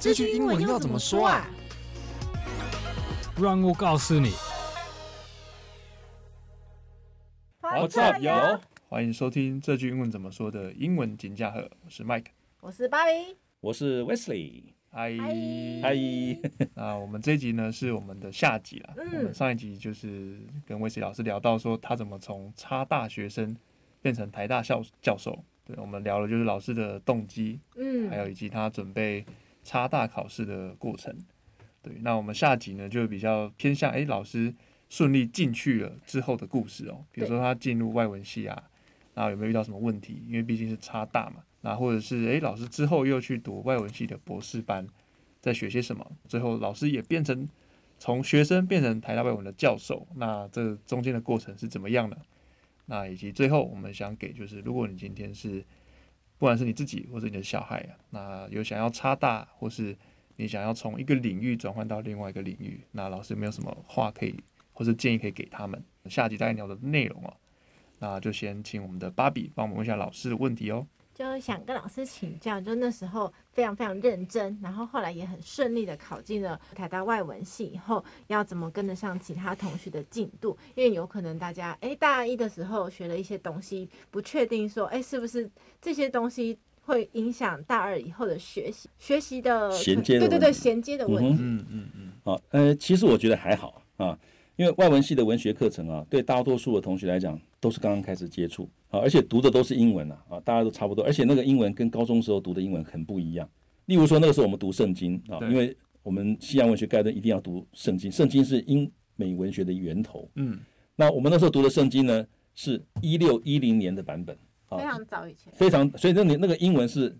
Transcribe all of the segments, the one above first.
这句英文要怎么说啊？让我告诉你。What's up, yo？欢迎收听这句英文怎么说的英文金架厚，我是 Mike，我是芭比，我是 Wesley。嗨嗨，那我们这一集呢是我们的下集了。嗯、我们上一集就是跟 Wesley 老师聊到说他怎么从差大学生变成台大校教授。对，我们聊了就是老师的动机，嗯，还有以及他准备插大考试的过程。对，那我们下集呢就比较偏向哎，老师顺利进去了之后的故事哦，比如说他进入外文系啊，然后有没有遇到什么问题？因为毕竟是插大嘛。那或者是诶，老师之后又去读外文系的博士班，在学些什么？最后老师也变成从学生变成台大外文的教授，那这中间的过程是怎么样的？那以及最后我们想给就是，如果你今天是不管是你自己或者你的小孩啊，那有想要插大，或是你想要从一个领域转换到另外一个领域，那老师没有什么话可以或是建议可以给他们？下集大概聊的内容哦，那就先请我们的芭比帮我们问一下老师的问题哦。就想跟老师请教，就那时候非常非常认真，然后后来也很顺利的考进了台大外文系，以后要怎么跟得上其他同学的进度？因为有可能大家哎大一的时候学了一些东西，不确定说哎是不是这些东西会影响大二以后的学习学习的衔接的对对对衔接的问题。嗯嗯嗯。好，呃，其实我觉得还好啊，因为外文系的文学课程啊，对大多数的同学来讲都是刚刚开始接触。啊，而且读的都是英文啊，啊，大家都差不多，而且那个英文跟高中时候读的英文很不一样。例如说，那个时候我们读圣经啊，因为我们西洋文学概论一定要读圣经，圣经是英美文学的源头。嗯，那我们那时候读的圣经呢，是一六一零年的版本，非常早以前，非常，所以那你那个英文是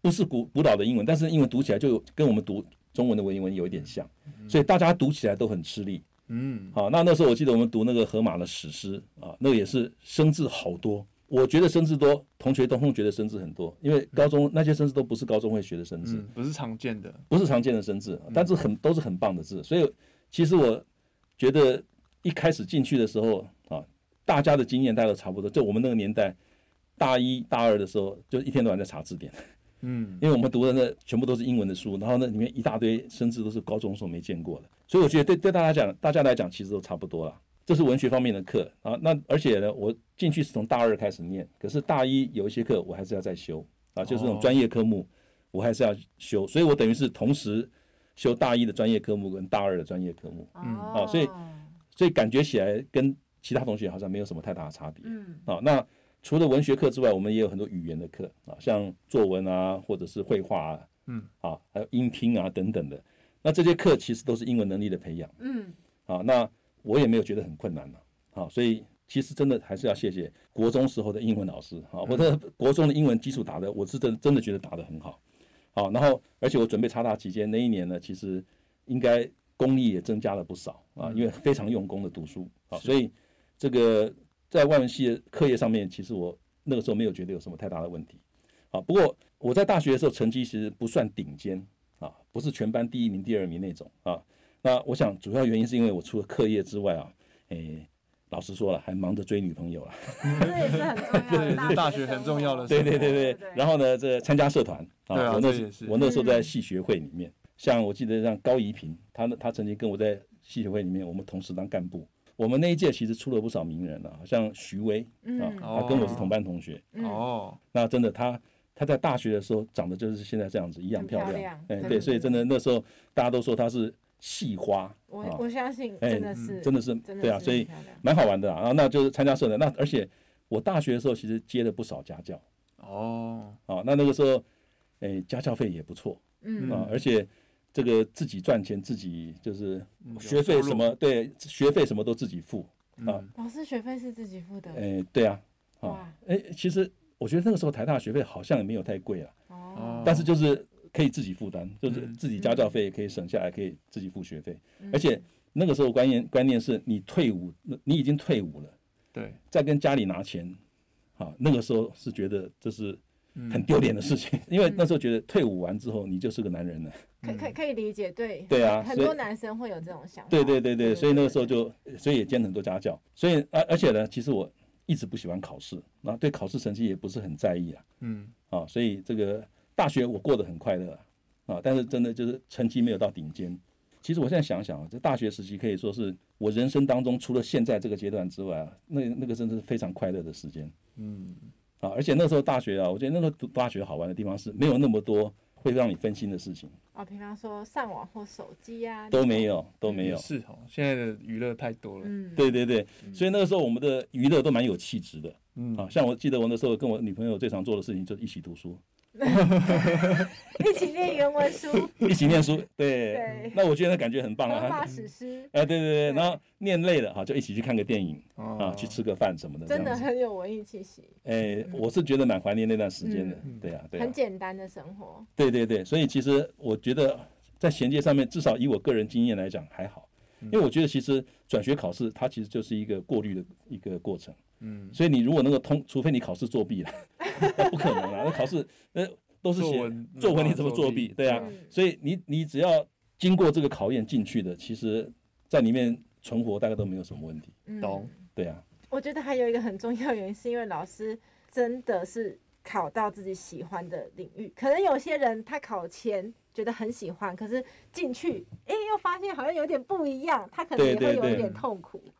不是古古老的英文？但是英文读起来就跟我们读中文的文言文有一点像，所以大家读起来都很吃力。嗯，好，那那时候我记得我们读那个荷马的史诗啊，那个也是生字好多。我觉得生字多，同学都会觉得生字很多，因为高中那些生字都不是高中会学的生字，嗯，不是常见的，不是常见的生字，但是很都是很棒的字。所以其实我觉得一开始进去的时候啊，大家的经验大家都差不多。就我们那个年代，大一大二的时候，就一天到晚在查字典，嗯，因为我们读的那全部都是英文的书，然后那里面一大堆甚至都是高中时候没见过的。所以我觉得对对大家讲，大家来讲其实都差不多了。这是文学方面的课啊，那而且呢，我进去是从大二开始念，可是大一有一些课我还是要再修啊，就是这种专业科目，我还是要修，所以我等于是同时修大一的专业科目跟大二的专业科目，嗯，啊，所以所以感觉起来跟其他同学好像没有什么太大的差别，嗯，啊，那除了文学课之外，我们也有很多语言的课啊，像作文啊，或者是绘画啊，嗯，啊，还有音听啊等等的，那这些课其实都是英文能力的培养，嗯，啊，那。我也没有觉得很困难了，好，所以其实真的还是要谢谢国中时候的英文老师，啊，我的国中的英文基础打的，我是真真的觉得打得很好，好，然后而且我准备插大期间那一年呢，其实应该功力也增加了不少啊，因为非常用功的读书，啊，所以这个在外文系的课业上面，其实我那个时候没有觉得有什么太大的问题，啊，不过我在大学的时候成绩其实不算顶尖啊，不是全班第一名、第二名那种啊。那我想主要原因是因为我除了课业之外啊，诶、欸，老实说了，还忙着追女朋友啊。这也是很重要的，是大学很重要的。对对对对。然后呢，这个参加社团啊，啊，我那我那时候在系学会里面，像我记得像高怡平，他他曾经跟我在系学会里面，我们同时当干部。我们那一届其实出了不少名人啊，像徐威啊，他跟我是同班同学。哦。那真的他他在大学的时候长得就是现在这样子一样漂亮。哎，对，所以真的那时候大家都说他是。系花，我我相信真的是，真的是，对啊，所以蛮好玩的啊。然后那就是参加社团，那而且我大学的时候其实接了不少家教哦，啊，那那个时候，哎，家教费也不错，嗯啊，而且这个自己赚钱，自己就是学费什么，对，学费什么都自己付啊。老师学费是自己付的，哎，对啊，啊，哎，其实我觉得那个时候台大学费好像也没有太贵啊，哦，但是就是。可以自己负担，就是自己家教费也可以省下来，可以自己付学费。而且那个时候观念观念是你退伍，你已经退伍了，对，再跟家里拿钱，啊，那个时候是觉得这是很丢脸的事情，因为那时候觉得退伍完之后你就是个男人了。可可可以理解，对，对啊，很多男生会有这种想法。对对对对，所以那个时候就，所以也兼很多家教。所以而而且呢，其实我一直不喜欢考试，那对考试成绩也不是很在意啊。嗯，啊，所以这个。大学我过得很快乐，啊，但是真的就是成绩没有到顶尖。其实我现在想想啊，这大学时期可以说是我人生当中除了现在这个阶段之外啊，那那个真的是非常快乐的时间。嗯，啊，而且那时候大学啊，我觉得那时候读大学好玩的地方是没有那么多会让你分心的事情。哦，比方说上网或手机啊，都没有，都没有。是哦，现在的娱乐太多了。嗯，对对对，所以那个时候我们的娱乐都蛮有气质的。嗯，啊，像我记得我那时候跟我女朋友最常做的事情就是一起读书。一起念原文书，一起念书，对，对。那我觉得那感觉很棒啊。荷马史诗，哎，对对对，然后念累了哈，就一起去看个电影啊，去吃个饭什么的，真的很有文艺气息。哎，我是觉得蛮怀念那段时间的，对啊，对，很简单的生活。对对对，所以其实我觉得在衔接上面，至少以我个人经验来讲还好，因为我觉得其实转学考试它其实就是一个过滤的一个过程，嗯，所以你如果能够通，除非你考试作弊了，不可能啊，那考试那。都是写作文，你怎么作弊？对啊，所以你你只要经过这个考验进去的，其实在里面存活大概都没有什么问题。懂？对啊。我觉得还有一个很重要原因，是因为老师真的是考到自己喜欢的领域。可能有些人他考前觉得很喜欢，可是进去哎又发现好像有点不一样，他可能也会有一点痛苦。对，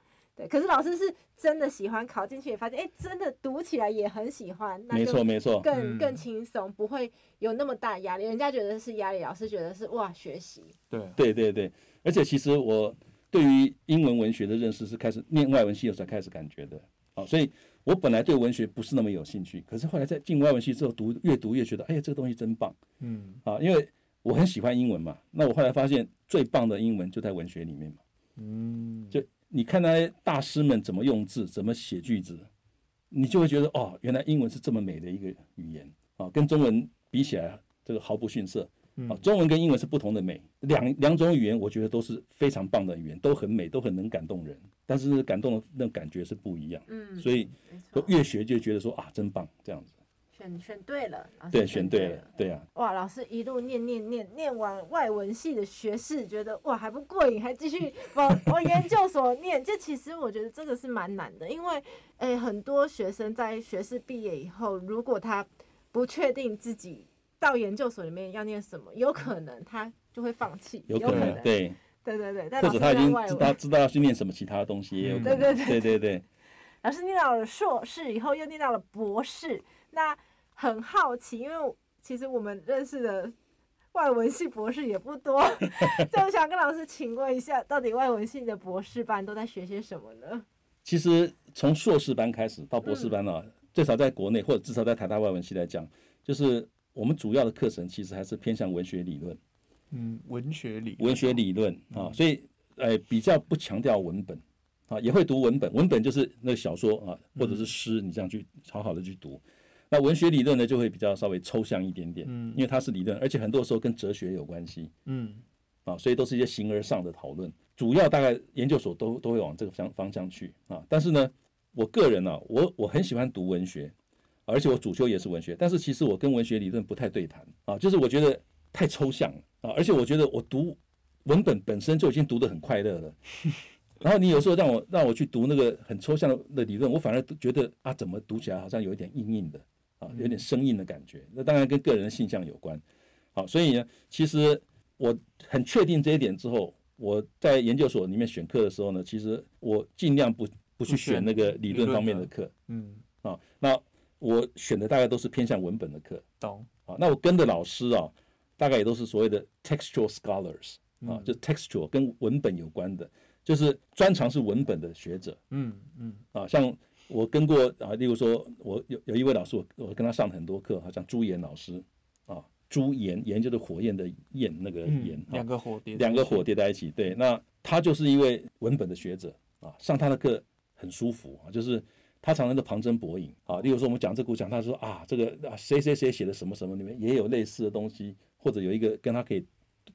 可是老师是真的喜欢，考进去也发现，哎，真的读起来也很喜欢。没错，没错，更更轻松，不会有那么大压力。人家觉得是压力，老师觉得是哇，学习。对，对，对，对。而且其实我对于英文文学的认识是开始念外文系的时候才开始感觉的。啊，所以我本来对文学不是那么有兴趣，可是后来在进外文系之后读，越读越觉得，哎呀，这个东西真棒。嗯。啊，因为我很喜欢英文嘛，那我后来发现最棒的英文就在文学里面嘛。嗯。就。你看那些大师们怎么用字，怎么写句子，你就会觉得哦，原来英文是这么美的一个语言啊，跟中文比起来，这个毫不逊色啊。中文跟英文是不同的美，两两种语言我觉得都是非常棒的语言，都很美，都很能感动人，但是感动的那种感觉是不一样。嗯，所以越学就觉得说啊，真棒这样子。选选对了，老师对，选对了，对啊。哇，老师一路念念念念完外文系的学士，觉得哇还不过瘾，还继续往往研究所念。这其实我觉得这个是蛮难的，因为诶很多学生在学士毕业以后，如果他不确定自己到研究所里面要念什么，有可能他就会放弃，有可能对对对对，或者他已经知道知道要去念什么其他东西，也有可能。对对对对对。老师念到了硕士以后，又念到了博士。那很好奇，因为其实我们认识的外文系博士也不多，所以我想跟老师请问一下，到底外文系的博士班都在学些什么呢？其实从硕士班开始到博士班啊，嗯、最少在国内或者至少在台大外文系来讲，就是我们主要的课程其实还是偏向文学理论。嗯，文学理文学理论啊，所以呃比较不强调文本啊，也会读文本，文本就是那个小说啊或者是诗，你这样去好好的去读。那文学理论呢，就会比较稍微抽象一点点，嗯，因为它是理论，而且很多时候跟哲学有关系，嗯，啊，所以都是一些形而上的讨论，主要大概研究所都都会往这个方方向去啊。但是呢，我个人呢、啊，我我很喜欢读文学，而且我主修也是文学，但是其实我跟文学理论不太对谈啊，就是我觉得太抽象了啊，而且我觉得我读文本本身就已经读得很快乐了，然后你有时候让我让我去读那个很抽象的理论，我反而觉得啊，怎么读起来好像有一点硬硬的。有点生硬的感觉，那当然跟个人的性向有关。好，所以呢，其实我很确定这一点之后，我在研究所里面选课的时候呢，其实我尽量不不去选那个理论方面的课。嗯，啊，那我选的大概都是偏向文本的课。懂。啊，那我跟的老师啊，大概也都是所谓的 textual scholars 啊，就 textual 跟文本有关的，就是专长是文本的学者。嗯嗯。啊，像。我跟过啊，例如说，我有有一位老师，我我跟他上很多课，好像朱岩老师啊，朱岩岩就是火焰的焰，那个岩，两个火叠，两个火叠在一起。对，那他就是一位文本的学者啊，上他的课很舒服啊，就是他常常的旁征博引啊。例如说，我们讲这个讲，他说啊，这个啊谁谁谁写的什么什么里面也有类似的东西，或者有一个跟他可以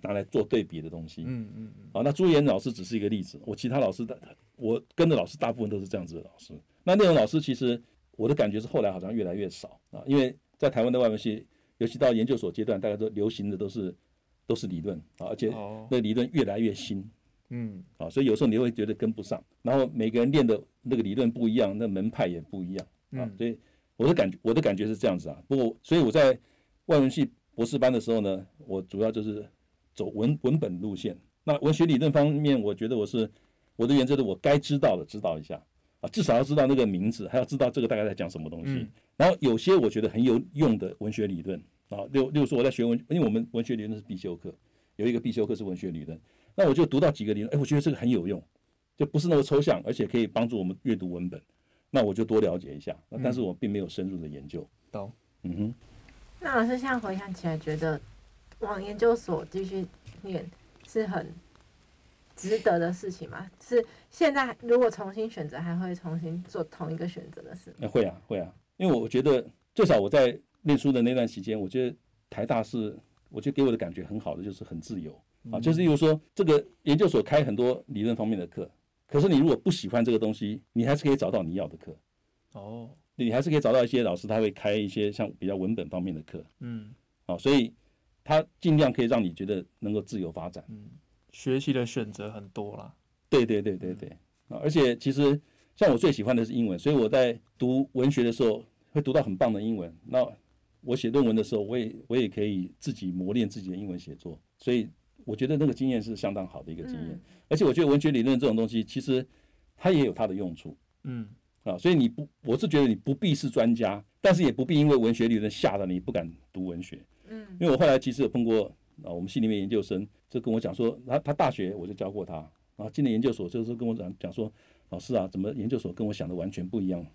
拿来做对比的东西。嗯嗯嗯。啊，那朱岩老师只是一个例子，我其他老师的，我跟的老师大部分都是这样子的老师。那那种老师，其实我的感觉是后来好像越来越少啊，因为在台湾的外文系，尤其到研究所阶段，大家都流行的都是都是理论啊，而且那理论越来越新，嗯，啊，所以有时候你会觉得跟不上，然后每个人练的那个理论不一样，那门派也不一样啊，所以我的感觉我的感觉是这样子啊，不过所以我在外文系博士班的时候呢，我主要就是走文文本路线。那文学理论方面，我觉得我是我的原则是，我该知道的知道一下啊，至少要知道那个名字，还要知道这个大概在讲什么东西。嗯、然后有些我觉得很有用的文学理论啊，例例如说我在学文，因为我们文学理论是必修课，有一个必修课是文学理论，那我就读到几个理论，哎，我觉得这个很有用，就不是那么抽象，而且可以帮助我们阅读文本，那我就多了解一下。那但是我并没有深入的研究。懂、嗯，嗯哼。那老师现在回想起来，觉得往研究所继续念是很值得的事情嘛？是现在如果重新选择，还会重新做同一个选择的事？那会啊，会啊，因为我觉得最少我在念书的那段时间，我觉得台大是，我觉得给我的感觉很好的，就是很自由啊。就是比如说，这个研究所开很多理论方面的课，可是你如果不喜欢这个东西，你还是可以找到你要的课。哦。你还是可以找到一些老师，他会开一些像比较文本方面的课，嗯，好，所以他尽量可以让你觉得能够自由发展，嗯，学习的选择很多啦，对对对对对，啊，而且其实像我最喜欢的是英文，所以我在读文学的时候会读到很棒的英文。那我写论文的时候，我也我也可以自己磨练自己的英文写作，所以我觉得那个经验是相当好的一个经验。而且我觉得文学理论这种东西，其实它也有它的用处，嗯。啊，所以你不，我是觉得你不必是专家，但是也不必因为文学理论吓得你不敢读文学。嗯，因为我后来其实有碰过啊，我们系里面研究生就跟我讲说，他他大学我就教过他，然后进了研究所就是跟我讲讲说，老师啊，怎么研究所跟我想的完全不一样？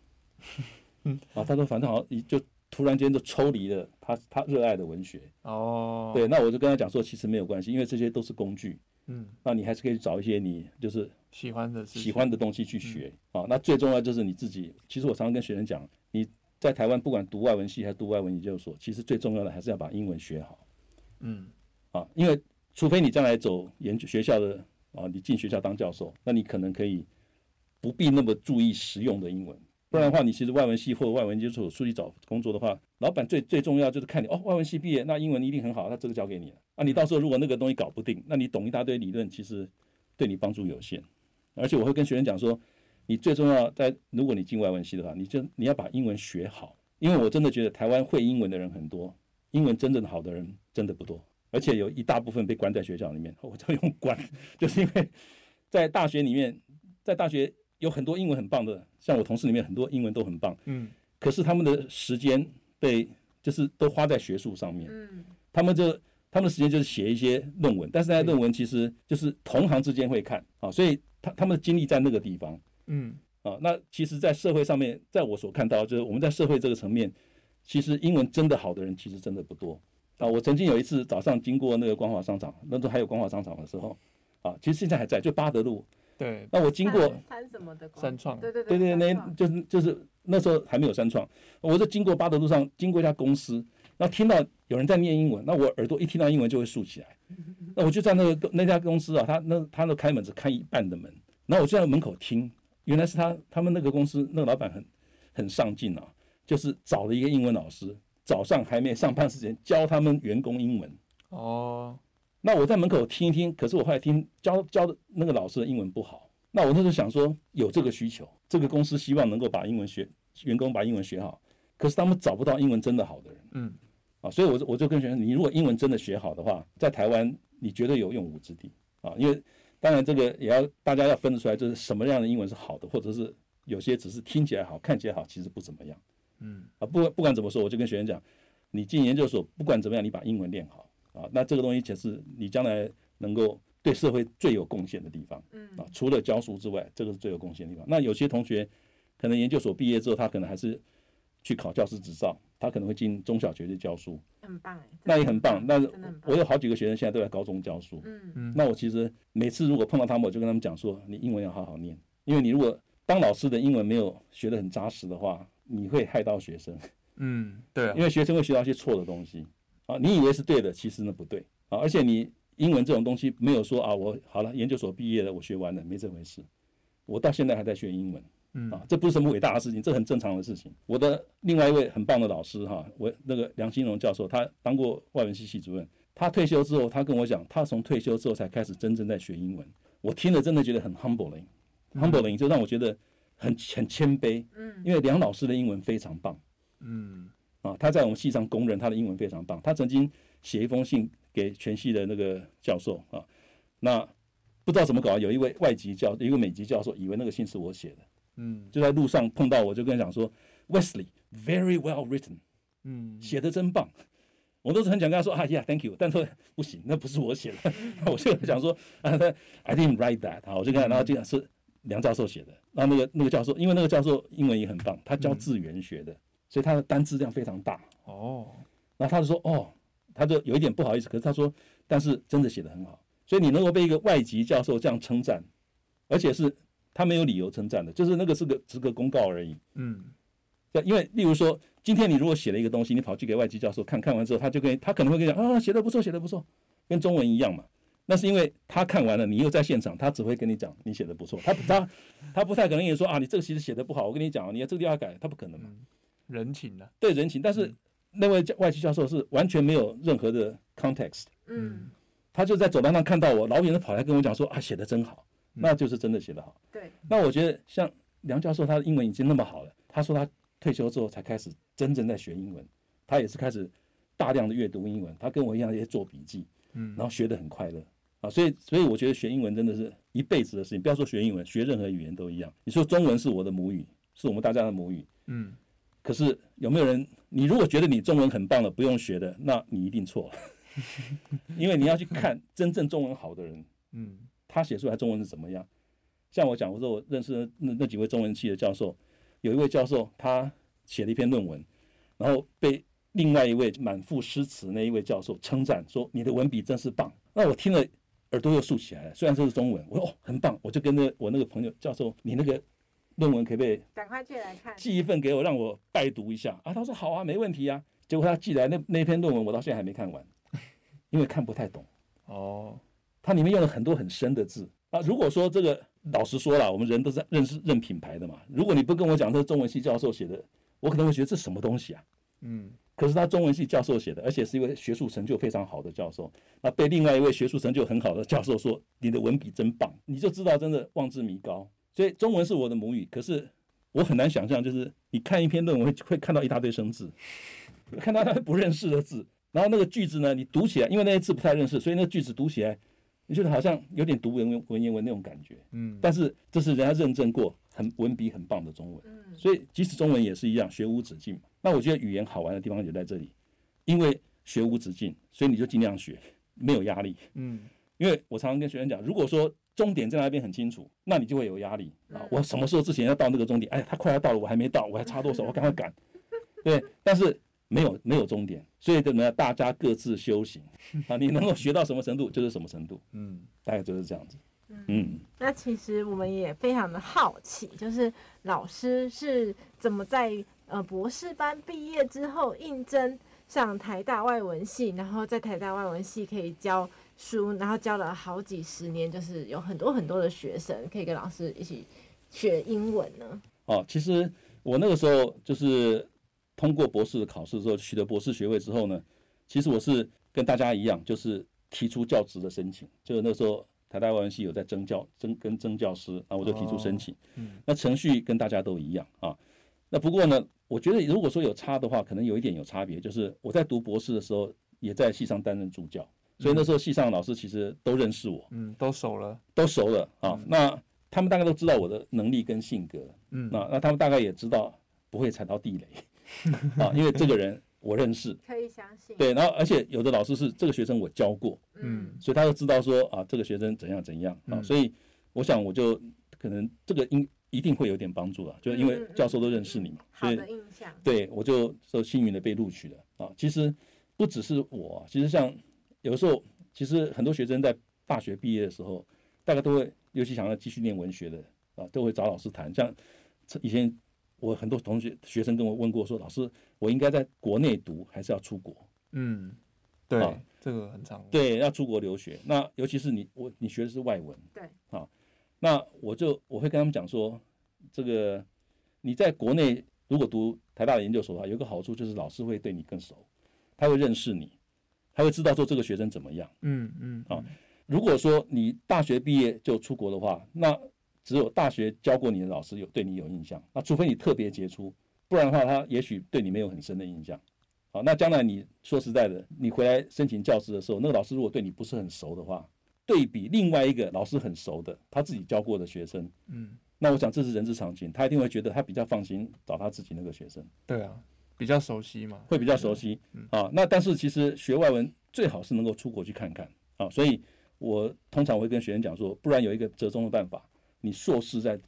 嗯，啊，他说反正好像就突然间就抽离了他他热爱的文学。哦，对，那我就跟他讲说，其实没有关系，因为这些都是工具。嗯，那你还是可以找一些你就是喜欢的喜欢的东西去学啊。那最重要就是你自己。其实我常常跟学生讲，你在台湾不管读外文系还是读外文研究所，其实最重要的还是要把英文学好。嗯，啊，因为除非你将来走研究学校的啊，你进学校当教授，那你可能可以不必那么注意实用的英文。不然的话，你其实外文系或者外文研究所出去找工作的话，老板最最重要就是看你哦，外文系毕业，那英文一定很好，那这个交给你了。啊，你到时候如果那个东西搞不定，那你懂一大堆理论，其实对你帮助有限。而且我会跟学生讲说，你最重要在，如果你进外文系的话，你就你要把英文学好，因为我真的觉得台湾会英文的人很多，英文真正好的人真的不多，而且有一大部分被关在学校里面。我就用关，就是因为在大学里面，在大学。有很多英文很棒的，像我同事里面很多英文都很棒，嗯，可是他们的时间被就是都花在学术上面，嗯，他们就他们的时间就是写一些论文，但是那些论文其实就是同行之间会看啊，所以他他们的精力在那个地方，嗯，啊，那其实，在社会上面，在我所看到，就是我们在社会这个层面，其实英文真的好的人其实真的不多啊。我曾经有一次早上经过那个光华商场，那时候还有光华商场的时候，啊，其实现在还在，就八德路。对，那我经过三什么的三创，对对对对对，那就是就是那时候还没有三创，我就经过八德路上，经过一家公司，那听到有人在念英文，那我耳朵一听到英文就会竖起来，那我就在那个那家公司啊，他那他的开门只开一半的门，然后我就在门口听，原来是他他们那个公司那个老板很很上进啊，就是找了一个英文老师，早上还没上班时间教他们员工英文哦。那我在门口听一听，可是我后来听教教的那个老师的英文不好。那我那时候想说，有这个需求，这个公司希望能够把英文学员工把英文学好，可是他们找不到英文真的好的人。嗯，啊，所以我就我就跟学生，你如果英文真的学好的话，在台湾你绝对有用武之地啊。因为当然这个也要大家要分得出来，就是什么样的英文是好的，或者是有些只是听起来好看起来好，其实不怎么样。嗯，啊，不不管怎么说，我就跟学生讲，你进研究所不管怎么样，你把英文练好。啊，那这个东西才是你将来能够对社会最有贡献的地方，嗯，啊，除了教书之外，这个是最有贡献的地方。那有些同学可能研究所毕业之后，他可能还是去考教师执照，他可能会进中小学去教书，很棒哎，那也很棒。那我有好几个学生现在都在高中教书，嗯嗯。那我其实每次如果碰到他们，我就跟他们讲说，你英文要好好念，因为你如果当老师的英文没有学得很扎实的话，你会害到学生，嗯，对，因为学生会学到一些错的东西。啊，你以为是对的，其实呢不对啊！而且你英文这种东西没有说啊，我好了，研究所毕业了，我学完了，没这回事。我到现在还在学英文，嗯啊，这不是什么伟大的事情，这很正常的事情。我的另外一位很棒的老师哈，我那个梁新荣教授，他当过外文系系主任，他退休之后，他跟我讲，他从退休之后才开始真正在学英文。我听了真的觉得很 humbling，humbling 就让我觉得很很谦卑，嗯，因为梁老师的英文非常棒，嗯。啊，他在我们系上公认他的英文非常棒。他曾经写一封信给全系的那个教授啊，那不知道怎么搞，有一位外籍教，一个美籍教授以为那个信是我写的，嗯，就在路上碰到我，就跟他讲说，Wesley very well written，嗯，写的真棒。我都是很想跟他说啊，Yeah，thank you，但是不行，那不是我写的，我就想说啊，I didn't write that，好，我就跟他，然后就讲是梁教授写的，然后那个那个教授，因为那个教授英文也很棒，他教字源学的，嗯、所以他的单字量非常大。哦，然后他就说，哦，他就有一点不好意思，可是他说，但是真的写得很好，所以你能够被一个外籍教授这样称赞，而且是他没有理由称赞的，就是那个是个是个公告而已。嗯。对因为，例如说，今天你如果写了一个东西，你跑去给外籍教授看看完之后，他就跟他可能会跟你讲啊，写的不错，写的不错，跟中文一样嘛。那是因为他看完了，你又在现场，他只会跟你讲你写的不错，他他他不太可能跟你说啊，你这个其实写的不好，我跟你讲，你要这个地方改，他不可能嘛。人情的，对人情，但是那位外籍教授是完全没有任何的 context，嗯，他就在走廊上看到我，老远的跑来跟我讲说啊，写的真好，那就是真的写的好。对，那我觉得像梁教授，他的英文已经那么好了，他说他。退休之后才开始真正在学英文，他也是开始大量的阅读英文，他跟我一样也做笔记，嗯，然后学得很快乐啊，所以所以我觉得学英文真的是一辈子的事情，不要说学英文，学任何语言都一样。你说中文是我的母语，是我们大家的母语，嗯，可是有没有人？你如果觉得你中文很棒了，不用学的，那你一定错了，因为你要去看真正中文好的人，嗯，他写出来中文是怎么样？像我讲，我说我认识的那那几位中文系的教授。有一位教授，他写了一篇论文，然后被另外一位满腹诗词那一位教授称赞说：“你的文笔真是棒。”那我听了耳朵又竖起来了。虽然这是中文，我说：“哦，很棒。”我就跟着我那个朋友教授：“你那个论文可不可以赶快寄来看，寄一份给我，让我拜读一下啊？”他说：“好啊，没问题啊。”结果他寄来那那篇论文，我到现在还没看完，因为看不太懂。哦，它里面用了很多很深的字啊。如果说这个。老实说了，我们人都是认识认品牌的嘛。如果你不跟我讲这是中文系教授写的，我可能会觉得这什么东西啊？嗯。可是他中文系教授写的，而且是一位学术成就非常好的教授，那被另外一位学术成就很好的教授说你的文笔真棒，你就知道真的望之弥高。所以中文是我的母语，可是我很难想象，就是你看一篇论文会会看到一大堆生字，看到他不认识的字，然后那个句子呢，你读起来，因为那些字不太认识，所以那个句子读起来。你觉得好像有点读文文文言文那种感觉，嗯，但是这是人家认证过，很文笔很棒的中文，嗯，所以即使中文也是一样，学无止境嘛。那我觉得语言好玩的地方就在这里，因为学无止境，所以你就尽量学，没有压力，嗯，因为我常常跟学生讲，如果说终点在那边很清楚，那你就会有压力啊。我什么时候之前要到那个终点？哎，他快要到了，我还没到，我还差多少？我赶快赶，对，但是。没有没有终点，所以怎么样？大家各自修行啊，你能够学到什么程度就是什么程度，嗯，大概就是这样子，嗯。嗯，那其实我们也非常的好奇，就是老师是怎么在呃博士班毕业之后应征上台大外文系，然后在台大外文系可以教书，然后教了好几十年，就是有很多很多的学生可以跟老师一起学英文呢？哦，其实我那个时候就是。通过博士的考试之后，取得博士学位之后呢，其实我是跟大家一样，就是提出教职的申请。就是那时候台大外文系有在征教征跟征教师，然后我就提出申请。嗯，那程序跟大家都一样啊。那不过呢，我觉得如果说有差的话，可能有一点有差别，就是我在读博士的时候也在系上担任助教，所以那时候系上的老师其实都认识我，嗯，都熟了，都熟了啊。那他们大概都知道我的能力跟性格，嗯，那那他们大概也知道不会踩到地雷。啊，因为这个人我认识，可以相信。对，然后而且有的老师是这个学生我教过，嗯，所以他就知道说啊，这个学生怎样怎样啊，所以我想我就可能这个应一定会有点帮助了，就因为教授都认识你嘛，所以对，我就说幸运的被录取了啊。其实不只是我，其实像有的时候，其实很多学生在大学毕业的时候，大家都会，尤其想要继续念文学的啊，都会找老师谈，像以前。我很多同学学生跟我问过说，老师，我应该在国内读还是要出国？嗯，对，啊、这个很常对，要出国留学。那尤其是你，我你学的是外文，对，啊，那我就我会跟他们讲说，这个你在国内如果读台大的研究所的话，有个好处就是老师会对你更熟，他会认识你，他会知道说这个学生怎么样。嗯嗯，啊，如果说你大学毕业就出国的话，那只有大学教过你的老师有对你有印象，那除非你特别杰出，不然的话，他也许对你没有很深的印象。好，那将来你说实在的，你回来申请教师的时候，那个老师如果对你不是很熟的话，对比另外一个老师很熟的，他自己教过的学生，嗯，那我想这是人之常情，他一定会觉得他比较放心找他自己那个学生。对啊，比较熟悉嘛，会比较熟悉啊。那但是其实学外文最好是能够出国去看看啊。所以我通常会跟学生讲说，不然有一个折中的办法，你硕士在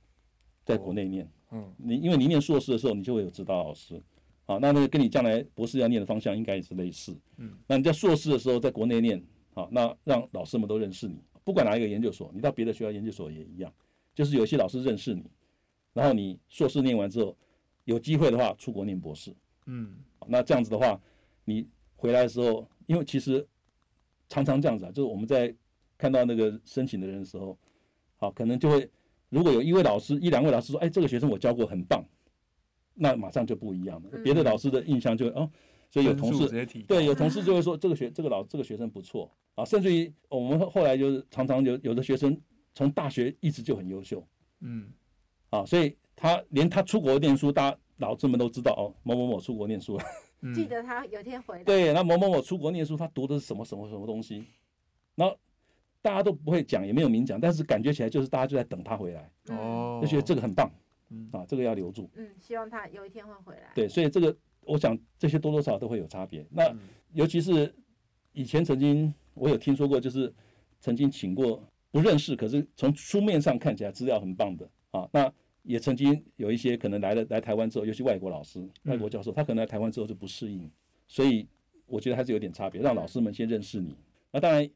在国内念，嗯，你因为你念硕士的时候，你就会有指导老师。啊，那那个跟你将来博士要念的方向应该也是类似。嗯，那你在硕士的时候在国内念，好，那让老师们都认识你。不管哪一个研究所，你到别的学校研究所也一样，就是有一些老师认识你，然后你硕士念完之后，有机会的话出国念博士。嗯，那这样子的话，你回来的时候，因为其实常常这样子啊，就是我们在看到那个申请的人的时候，好，可能就会如果有一位老师、一两位老师说，哎，这个学生我教过，很棒。那马上就不一样了，别的老师的印象就会哦，所以有同事对有同事就会说这个学这个老这个学生不错啊，甚至于我们后来就是常常有有的学生从大学一直就很优秀，嗯，啊，所以他连他出国念书，大家老师们都知道哦，某某某出国念书了，记得他有天回来，对，那某某某出国念书，他读的是什么什么什么东西，然后大家都不会讲，也没有明讲，但是感觉起来就是大家就在等他回来，哦，就觉得这个很棒。嗯啊，这个要留住。嗯，希望他有一天会回来。对，所以这个我想这些多多少少都会有差别。那尤其是以前曾经我有听说过，就是曾经请过不认识，可是从书面上看起来资料很棒的啊。那也曾经有一些可能来了来台湾之后，尤其外国老师、外国教授，他可能来台湾之后就不适应，所以我觉得还是有点差别。让老师们先认识你。那当然，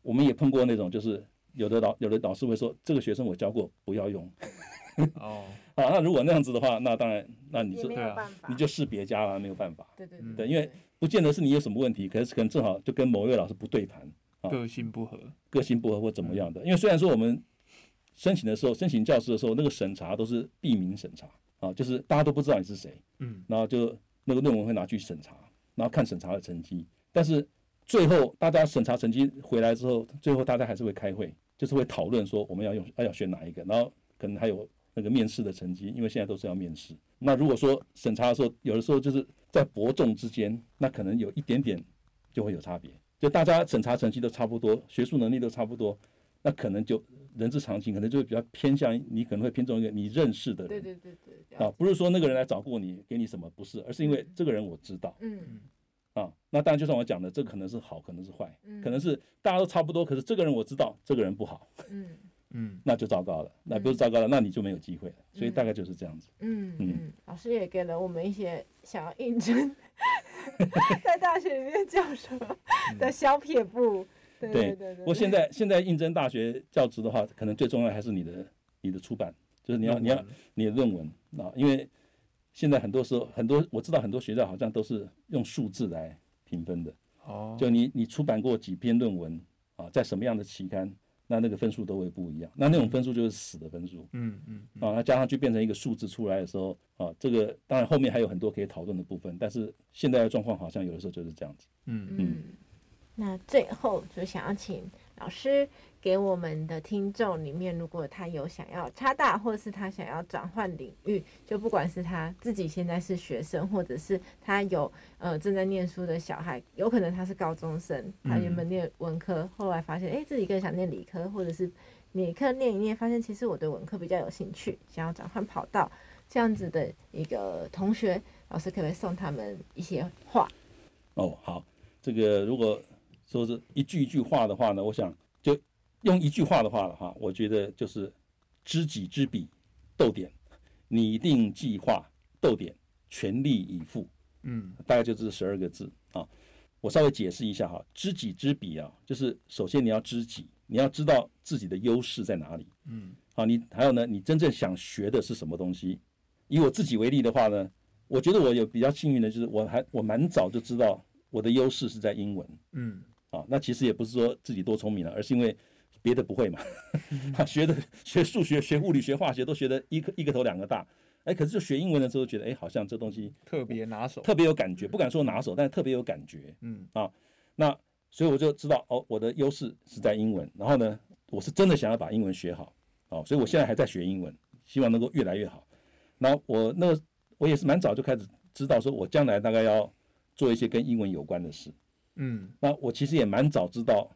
我们也碰过那种，就是有的老有的老师会说，这个学生我教过，不要用。哦，好，那如果那样子的话，那当然，那你就没有办法，你就试别家了，没有办法。对对对，因为不见得是你有什么问题，可是可能正好就跟某一位老师不对盘，啊，个性不合，个性不合或怎么样的。因为虽然说我们申请的时候，申请教师的时候，那个审查都是匿名审查啊，就是大家都不知道你是谁，嗯，然后就那个论文会拿去审查，然后看审查的成绩，但是最后大家审查成绩回来之后，最后大家还是会开会，就是会讨论说我们要用要要选哪一个，然后可能还有。那个面试的成绩，因为现在都是要面试。那如果说审查的时候，有的时候就是在伯仲之间，那可能有一点点就会有差别。就大家审查成绩都差不多，学术能力都差不多，那可能就人之常情，可能就会比较偏向你，可能会偏重一个你认识的人。对对对对。啊，不是说那个人来找过你，给你什么，不是，而是因为这个人我知道。嗯。啊，那当然就像我讲的，这可能是好，可能是坏，可能是大家都差不多，可是这个人我知道，这个人不好。嗯。嗯，那就糟糕了，那不是糟糕了，那你就没有机会了。所以大概就是这样子。嗯嗯，老师也给了我们一些想要应征 在大学里面教授的小撇步。对对对。不过现在现在应征大学教职的话，可能最重要还是你的你的出版，就是你要你要你的论文啊，因为现在很多时候很多我知道很多学校好像都是用数字来评分的。哦。就你你出版过几篇论文啊，在什么样的期刊？那那个分数都会不一样，那那种分数就是死的分数，嗯嗯，啊，它加上去变成一个数字出来的时候，啊，这个当然后面还有很多可以讨论的部分，但是现在的状况好像有的时候就是这样子，嗯。嗯。那最后就想要请老师给我们的听众里面，如果他有想要插大，或者是他想要转换领域，就不管是他自己现在是学生，或者是他有呃正在念书的小孩，有可能他是高中生，他原本念文科，嗯、后来发现哎、欸、自己更想念理科，或者是理科念一念，发现其实我对文科比较有兴趣，想要转换跑道，这样子的一个同学，老师可不可以送他们一些话？哦，好，这个如果。说是一句一句话的话呢，我想就用一句话的话的话，我觉得就是知己知彼，逗点，拟定计划，逗点，全力以赴，嗯，大概就这十二个字啊。我稍微解释一下哈，知己知彼啊，就是首先你要知己，你要知道自己的优势在哪里，嗯，好，你还有呢，你真正想学的是什么东西？以我自己为例的话呢，我觉得我有比较幸运的就是我还我蛮早就知道我的优势是在英文，嗯。啊，那其实也不是说自己多聪明了，而是因为别的不会嘛，他 学的学数学、学物理、学化学都学的一个一个头两个大，哎，可是就学英文的时候觉得，哎，好像这东西特别拿手，特别有感觉，不敢说拿手，但是特别有感觉，嗯。啊，那所以我就知道，哦，我的优势是在英文，然后呢，我是真的想要把英文学好，哦，所以我现在还在学英文，希望能够越来越好。那我那个我也是蛮早就开始知道，说我将来大概要做一些跟英文有关的事。嗯，那我其实也蛮早知道，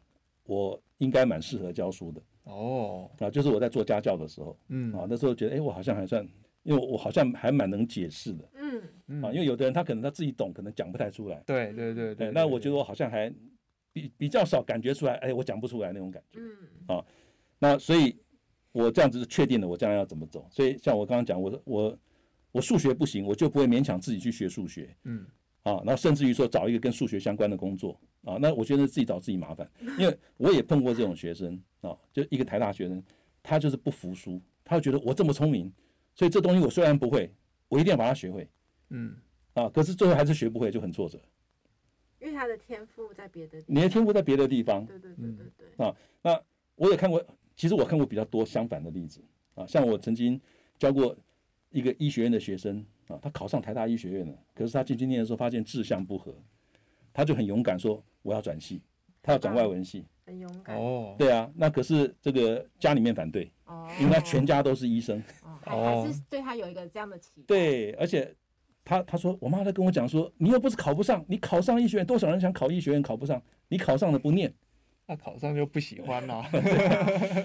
我应该蛮适合教书的。哦，啊，就是我在做家教的时候，嗯啊，那时候觉得，哎，我好像还算，因为我好像还蛮能解释的，嗯，啊，因为有的人他可能他自己懂，可能讲不太出来。对对对对，那我觉得我好像还比比较少感觉出来，哎，我讲不出来那种感觉。嗯，啊，那所以，我这样子是确定了我将来要怎么走。所以像我刚刚讲，我我我数学不行，我就不会勉强自己去学数学。嗯，啊，然后甚至于说找一个跟数学相关的工作。啊，那我觉得自己找自己麻烦，因为我也碰过这种学生啊，就一个台大学生，他就是不服输，他会觉得我这么聪明，所以这东西我虽然不会，我一定要把它学会。嗯，啊，可是最后还是学不会，就很挫折。因为他的天赋在别的地方，你的天赋在别的地方。对对对对对。啊，那我也看过，其实我看过比较多相反的例子啊，像我曾经教过一个医学院的学生啊，他考上台大医学院了，可是他进去念的时候发现志向不合，他就很勇敢说。我要转系，他要转外文系，很勇敢哦。对啊，那可是这个家里面反对，哦，因为他全家都是医生，哦，还还是对他有一个这样的期待。对，而且他他说，我妈在跟我讲说，你又不是考不上，你考上医学院，多少人想考医学院考不上，你考上了不念，那考上就不喜欢了。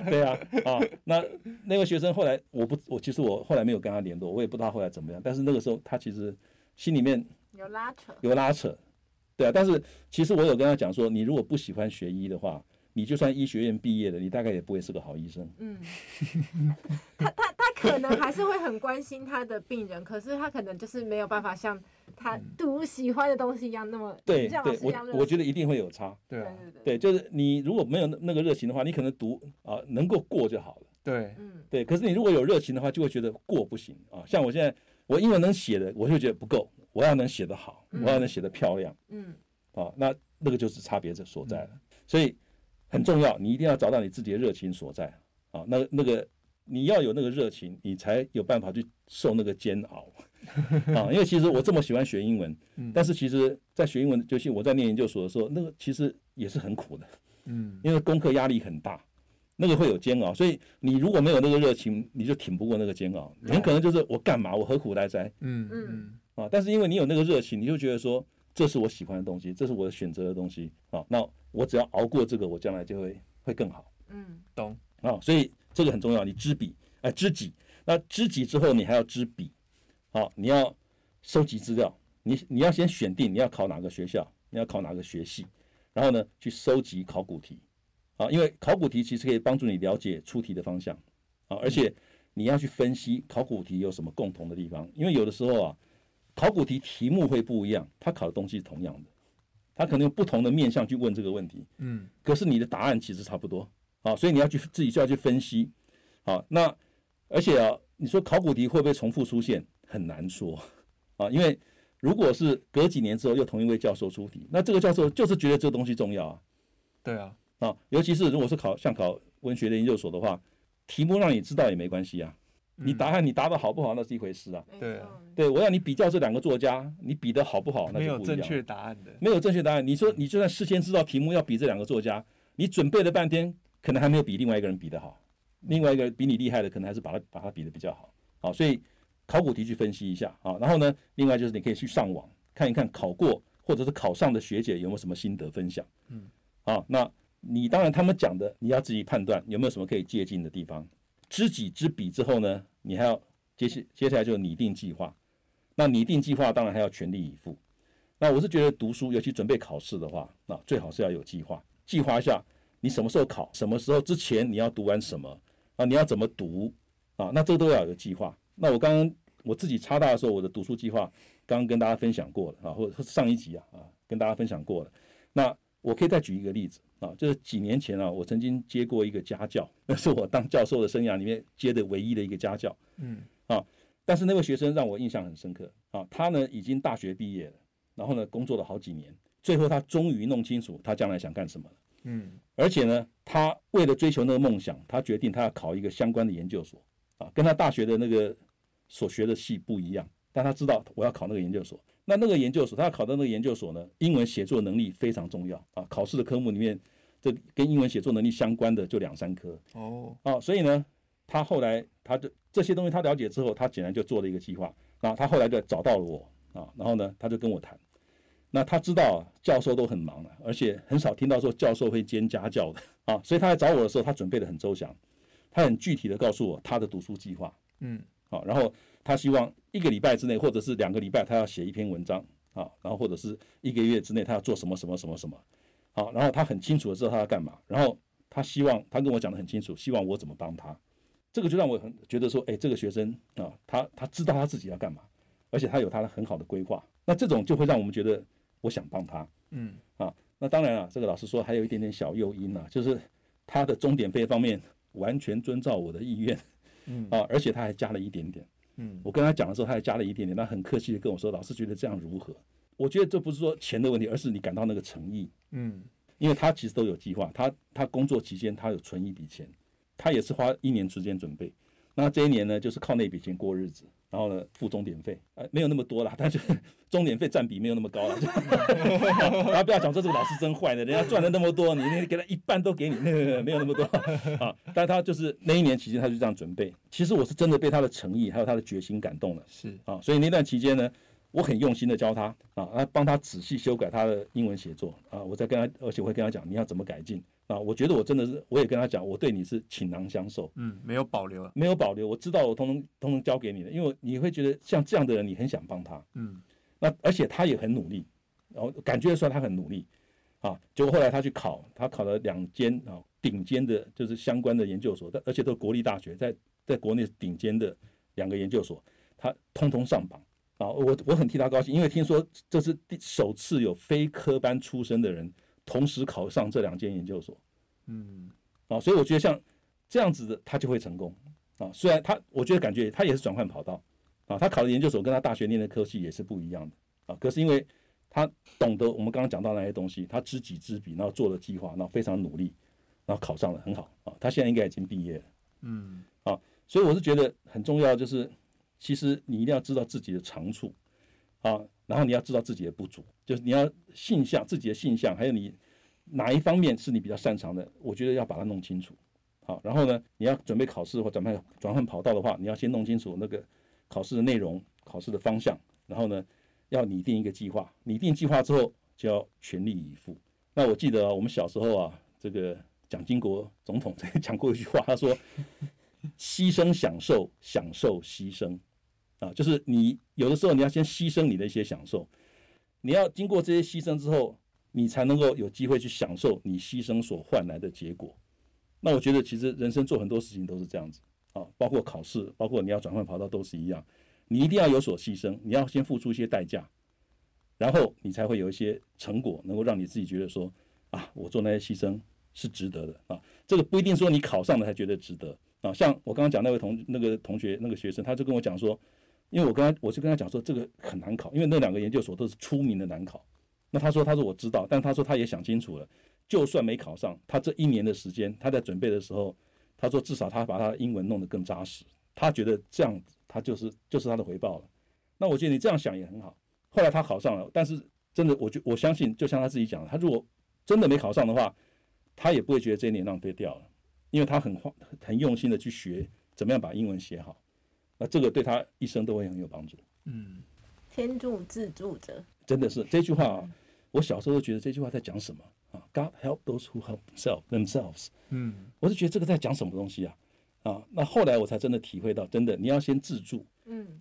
对啊，啊，那那个学生后来我不我其实我后来没有跟他联络，我也不知道后来怎么样，但是那个时候他其实心里面有拉扯，有拉扯。对啊，但是其实我有跟他讲说，你如果不喜欢学医的话，你就算医学院毕业了，你大概也不会是个好医生。嗯，他他他可能还是会很关心他的病人，可是他可能就是没有办法像他读喜欢的东西一样那么对对，我我觉得一定会有差。对啊，对，就是你如果没有那个热情的话，你可能读啊能够过就好了。对，嗯，对。可是你如果有热情的话，就会觉得过不行啊。像我现在我英文能写的，我就觉得不够。我要能写得好，我要能写得漂亮，嗯，啊，那那个就是差别所在了。所以很重要，你一定要找到你自己的热情所在啊。那那个你要有那个热情，你才有办法去受那个煎熬 啊。因为其实我这么喜欢学英文，但是其实，在学英文，就是我在念研究所的时候，那个其实也是很苦的，嗯，因为功课压力很大，那个会有煎熬。所以你如果没有那个热情，你就挺不过那个煎熬。很可能就是我干嘛，我何苦来哉？嗯嗯。啊！但是因为你有那个热情，你就觉得说，这是我喜欢的东西，这是我的选择的东西啊。那我只要熬过这个，我将来就会会更好。嗯，懂啊。所以这个很重要，你知彼哎知己。那知己之后，你还要知彼。好，你要收集资料，你你要先选定你要考哪个学校，你要考哪个学系，然后呢去收集考古题啊，因为考古题其实可以帮助你了解出题的方向啊，而且你要去分析考古题有什么共同的地方，因为有的时候啊。考古题题目会不一样，他考的东西是同样的，他可能用不同的面向去问这个问题，嗯，可是你的答案其实差不多，啊，所以你要去自己就要去分析，好，那而且啊，你说考古题会不会重复出现？很难说，啊，因为如果是隔几年之后又同一位教授出题，那这个教授就是觉得这个东西重要啊，对啊，啊，尤其是如果是考像考文学的研究所的话，题目让你知道也没关系啊。你答案你答的好不好，那是一回事啊。对啊对，我要你比较这两个作家，你比的好不好，那就不一样。没有正确答案的，没有正确答案。你说你就算事先知道题目要比这两个作家，你准备了半天，可能还没有比另外一个人比的好。另外一个比你厉害的，可能还是把他把他比的比较好。好，所以考古题去分析一下啊。然后呢，另外就是你可以去上网看一看考过或者是考上的学姐有没有什么心得分享。嗯，好，那你当然他们讲的你要自己判断有没有什么可以借鉴的地方。知己知彼之后呢，你还要接下接下来就拟定计划。那拟定计划当然还要全力以赴。那我是觉得读书，尤其准备考试的话，那最好是要有计划，计划一下你什么时候考，什么时候之前你要读完什么啊？你要怎么读啊？那这都要有计划。那我刚刚我自己插大的时候，我的读书计划刚刚跟大家分享过了啊，或者上一集啊啊跟大家分享过了。那我可以再举一个例子。啊，就是几年前啊，我曾经接过一个家教，那是我当教授的生涯里面接的唯一的一个家教。嗯，啊，但是那位学生让我印象很深刻啊，他呢已经大学毕业了，然后呢工作了好几年，最后他终于弄清楚他将来想干什么了。嗯，而且呢，他为了追求那个梦想，他决定他要考一个相关的研究所啊，跟他大学的那个所学的系不一样，但他知道我要考那个研究所。那那个研究所，他要考的那个研究所呢，英文写作能力非常重要啊。考试的科目里面，这跟英文写作能力相关的就两三科哦。啊，所以呢，他后来他的这些东西他了解之后，他竟然就做了一个计划。啊，他后来就找到了我啊，然后呢，他就跟我谈，那他知道教授都很忙了，而且很少听到说教授会兼家教的啊，所以他来找我的时候，他准备的很周详，他很具体的告诉我他的读书计划，嗯，好，然后他希望一个礼拜之内或者是两个礼拜他要写一篇文章啊，然后或者是一个月之内他要做什么什么什么什么，好，然后他很清楚的知道他要干嘛，然后他希望他跟我讲的很清楚，希望我怎么帮他，这个就让我很觉得说，哎，这个学生啊，他他知道他自己要干嘛，而且他有他的很好的规划，那这种就会让我们觉得。我想帮他，嗯。啊，那当然了，这个老师说还有一点点小诱因啊，就是他的钟点费方面完全遵照我的意愿，嗯。啊，而且他还加了一点点，嗯，我跟他讲的时候，他还加了一点点，他很客气的跟我说，老师觉得这样如何？我觉得这不是说钱的问题，而是你感到那个诚意，嗯，因为他其实都有计划，他他工作期间他有存一笔钱，他也是花一年时间准备，那这一年呢，就是靠那笔钱过日子。然后呢，付钟点费，呃，没有那么多啦，但是 钟点费占比没有那么高了。然后不要讲说这个老师真坏的，人家赚了那么多，你你给他一半都给你，没有没有那么多 啊。但他就是那一年期间，他就这样准备。其实我是真的被他的诚意还有他的决心感动了，是啊。所以那段期间呢，我很用心的教他啊，帮他仔细修改他的英文写作啊。我在跟他，而且我会跟他讲你要怎么改进。啊，我觉得我真的是，我也跟他讲，我对你是倾囊相授，嗯，没有保留，没有保留，我知道我通通通通交给你了，因为你会觉得像这样的人，你很想帮他，嗯，那而且他也很努力，然后感觉出来他很努力，啊，结果后来他去考，他考了两间啊顶尖的，就是相关的研究所，但而且都是国立大学，在在国内顶尖的两个研究所，他通通上榜，啊，我我很替他高兴，因为听说这是第首次有非科班出身的人。同时考上这两间研究所，嗯，啊，所以我觉得像这样子的他就会成功啊。虽然他，我觉得感觉他也是转换跑道啊，他考的研究所跟他大学念的科系也是不一样的啊。可是因为他懂得我们刚刚讲到那些东西，他知己知彼，然后做了计划，然后非常努力，然后考上了很好啊。他现在应该已经毕业了，嗯，啊，所以我是觉得很重要，就是其实你一定要知道自己的长处啊。然后你要知道自己的不足，就是你要性向自己的性向，还有你哪一方面是你比较擅长的，我觉得要把它弄清楚。好，然后呢，你要准备考试或转换转换跑道的话，你要先弄清楚那个考试的内容、考试的方向，然后呢，要拟定一个计划。拟定计划之后，就要全力以赴。那我记得我们小时候啊，这个蒋经国总统 讲过一句话，他说：“牺牲享受，享受牺牲。”啊，就是你有的时候你要先牺牲你的一些享受，你要经过这些牺牲之后，你才能够有机会去享受你牺牲所换来的结果。那我觉得其实人生做很多事情都是这样子啊，包括考试，包括你要转换跑道都是一样，你一定要有所牺牲，你要先付出一些代价，然后你才会有一些成果，能够让你自己觉得说啊，我做那些牺牲是值得的啊。这个不一定说你考上了才觉得值得啊。像我刚刚讲那位同那个同学那个学生，他就跟我讲说。因为我跟他，我就跟他讲说，这个很难考，因为那两个研究所都是出名的难考。那他说，他说我知道，但他说他也想清楚了，就算没考上，他这一年的时间，他在准备的时候，他说至少他把他的英文弄得更扎实，他觉得这样，他就是就是他的回报了。那我觉得你这样想也很好。后来他考上了，但是真的，我就我相信，就像他自己讲的，他如果真的没考上的话，他也不会觉得这一年浪费掉了，因为他很花很用心的去学怎么样把英文写好。那这个对他一生都会很有帮助。嗯，天助自助者，真的是这句话啊！我小时候都觉得这句话在讲什么啊？God help those who help themselves themselves。嗯，我就觉得这个在讲什么东西啊？啊，那后来我才真的体会到，真的你要先自助。嗯，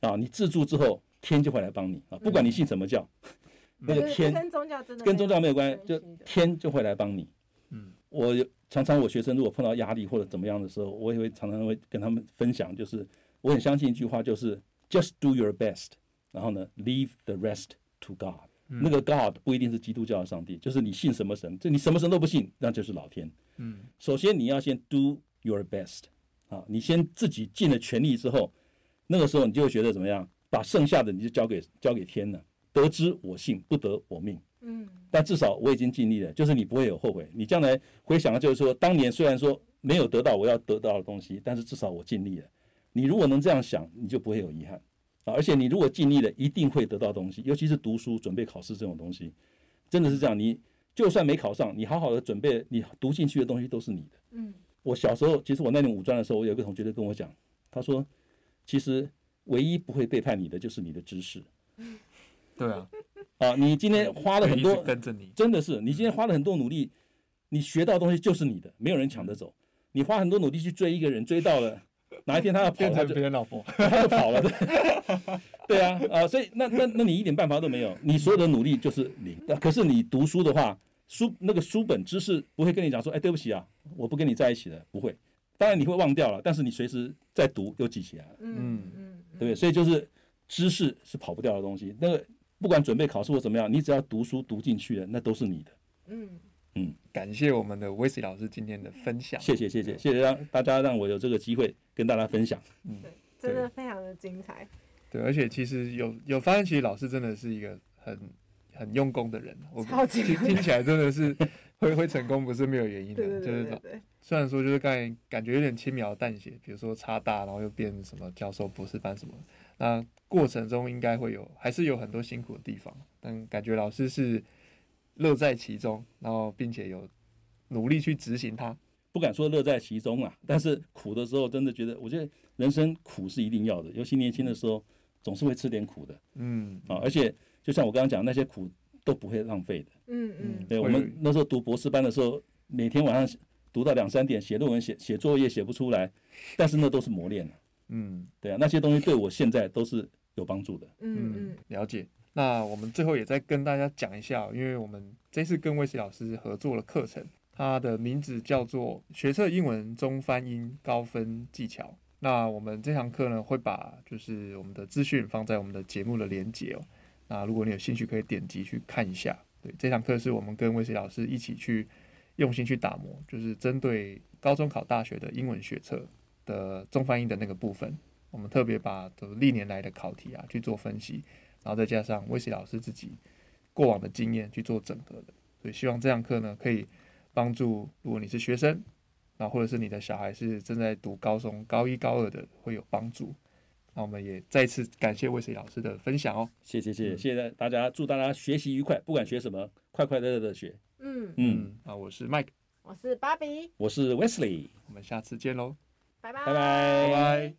啊，你自助之后，天就会来帮你啊！不管你信什么教，那个天跟宗教真的跟宗教没有关系，就天就会来帮你。嗯，我常常我学生如果碰到压力或者怎么样的时候，我也会常常会跟他们分享，就是。我很相信一句话，就是 “just do your best”，然后呢，“leave the rest to God”。那个 God 不一定是基督教的上帝，就是你信什么神，就你什么神都不信，那就是老天。嗯，首先你要先 do your best，啊，你先自己尽了全力之后，那个时候你就会觉得怎么样？把剩下的你就交给交给天了。得之我幸，不得我命。嗯，但至少我已经尽力了，就是你不会有后悔。你将来回想的就是说，当年虽然说没有得到我要得到的东西，但是至少我尽力了。你如果能这样想，你就不会有遗憾啊！而且你如果尽力了，一定会得到东西。尤其是读书、准备考试这种东西，真的是这样。你就算没考上，你好好的准备，你读进去的东西都是你的。嗯，我小时候，其实我那年五专的时候，我有个同学就跟我讲，他说，其实唯一不会背叛你的就是你的知识。对啊，啊，你今天花了很多，跟着你，真的是你今天花了很多努力，你学到东西就是你的，没有人抢得走。你花很多努力去追一个人，追到了，哪一天他要跑，变成别人老婆，他就跑了。对，对啊，啊，所以那那那你一点办法都没有，你所有的努力就是零。可是你读书的话，书那个书本知识不会跟你讲说，哎，对不起啊，我不跟你在一起了，不会。当然你会忘掉了，但是你随时在读又记起来了。嗯嗯嗯，对不对？所以就是知识是跑不掉的东西。那个。不管准备考试或怎么样，你只要读书读进去了，那都是你的。嗯嗯，感谢我们的威斯老师今天的分享，谢谢谢谢谢谢让大家让我有这个机会跟大家分享。嗯，真的非常的精彩。对，而且其实有有发现，其实老师真的是一个很很用功的人。我超级听听起来真的是 会会成功，不是没有原因的。对对对对对，就是虽然说就是刚才感觉有点轻描淡写，比如说差大，然后又变什么教授、博士班什么，那。过程中应该会有，还是有很多辛苦的地方，但感觉老师是乐在其中，然后并且有努力去执行它。不敢说乐在其中啊，但是苦的时候真的觉得，我觉得人生苦是一定要的，尤其年轻的时候总是会吃点苦的。嗯啊，而且就像我刚刚讲，那些苦都不会浪费的。嗯嗯，对，我们那时候读博士班的时候，每天晚上读到两三点，写论文、写写作业写不出来，但是那都是磨练。嗯，对啊，那些东西对我现在都是。有帮助的，嗯嗯，了解。那我们最后也再跟大家讲一下，因为我们这次跟威斯老师合作了课程，它的名字叫做《学测英文中翻英高分技巧》。那我们这堂课呢，会把就是我们的资讯放在我们的节目的连结哦。那如果你有兴趣，可以点击去看一下。对，这堂课是我们跟威斯老师一起去用心去打磨，就是针对高中考大学的英文学测的中翻英的那个部分。我们特别把历年来的考题啊去做分析，然后再加上威斯老师自己过往的经验去做整合的，所以希望这堂课呢可以帮助，如果你是学生，那或者是你的小孩是正在读高中高一高二的，会有帮助。那我们也再次感谢魏斯老师的分享哦，谢谢谢谢，谢谢大家，祝大家学习愉快，不管学什么，快快乐乐的学。嗯。嗯，啊，我是 Mike，我是芭比，我是 Wesley，我们下次见喽，拜。拜拜。拜拜。